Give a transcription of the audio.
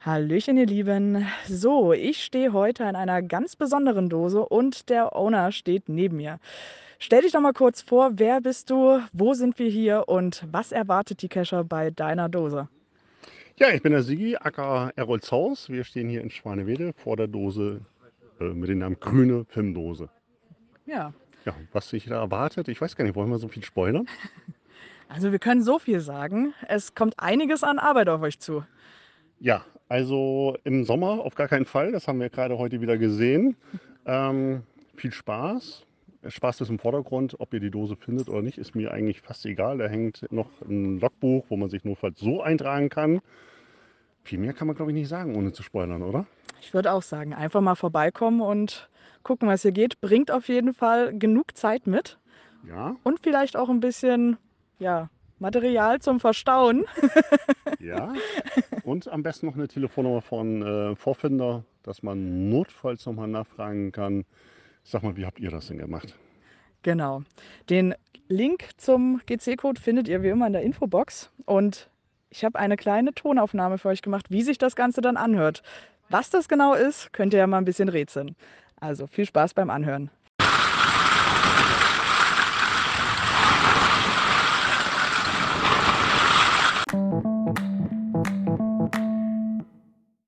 Hallöchen, ihr Lieben. So, ich stehe heute in einer ganz besonderen Dose und der Owner steht neben mir. Stell dich doch mal kurz vor, wer bist du, wo sind wir hier und was erwartet die Kescher bei deiner Dose? Ja, ich bin der Sigi, Acker Erolshaus. Wir stehen hier in Schwanewede vor der Dose äh, mit dem Namen Grüne Filmdose. Ja, Ja, was sich da erwartet, ich weiß gar nicht, wollen wir so viel spoilern? also wir können so viel sagen. Es kommt einiges an Arbeit auf euch zu. Ja, also im Sommer auf gar keinen Fall, das haben wir gerade heute wieder gesehen. Ähm, viel Spaß. Spaß ist im Vordergrund, ob ihr die Dose findet oder nicht, ist mir eigentlich fast egal. Da hängt noch ein Logbuch, wo man sich notfalls so eintragen kann. Viel mehr kann man, glaube ich, nicht sagen, ohne zu spoilern, oder? Ich würde auch sagen, einfach mal vorbeikommen und gucken, was hier geht. Bringt auf jeden Fall genug Zeit mit Ja, und vielleicht auch ein bisschen, ja, Material zum Verstauen. ja. Und am besten noch eine Telefonnummer von äh, Vorfinder, dass man notfalls nochmal nachfragen kann. Sag mal, wie habt ihr das denn gemacht? Genau. Den Link zum GC-Code findet ihr wie immer in der Infobox. Und ich habe eine kleine Tonaufnahme für euch gemacht, wie sich das Ganze dann anhört. Was das genau ist, könnt ihr ja mal ein bisschen rätseln. Also viel Spaß beim Anhören.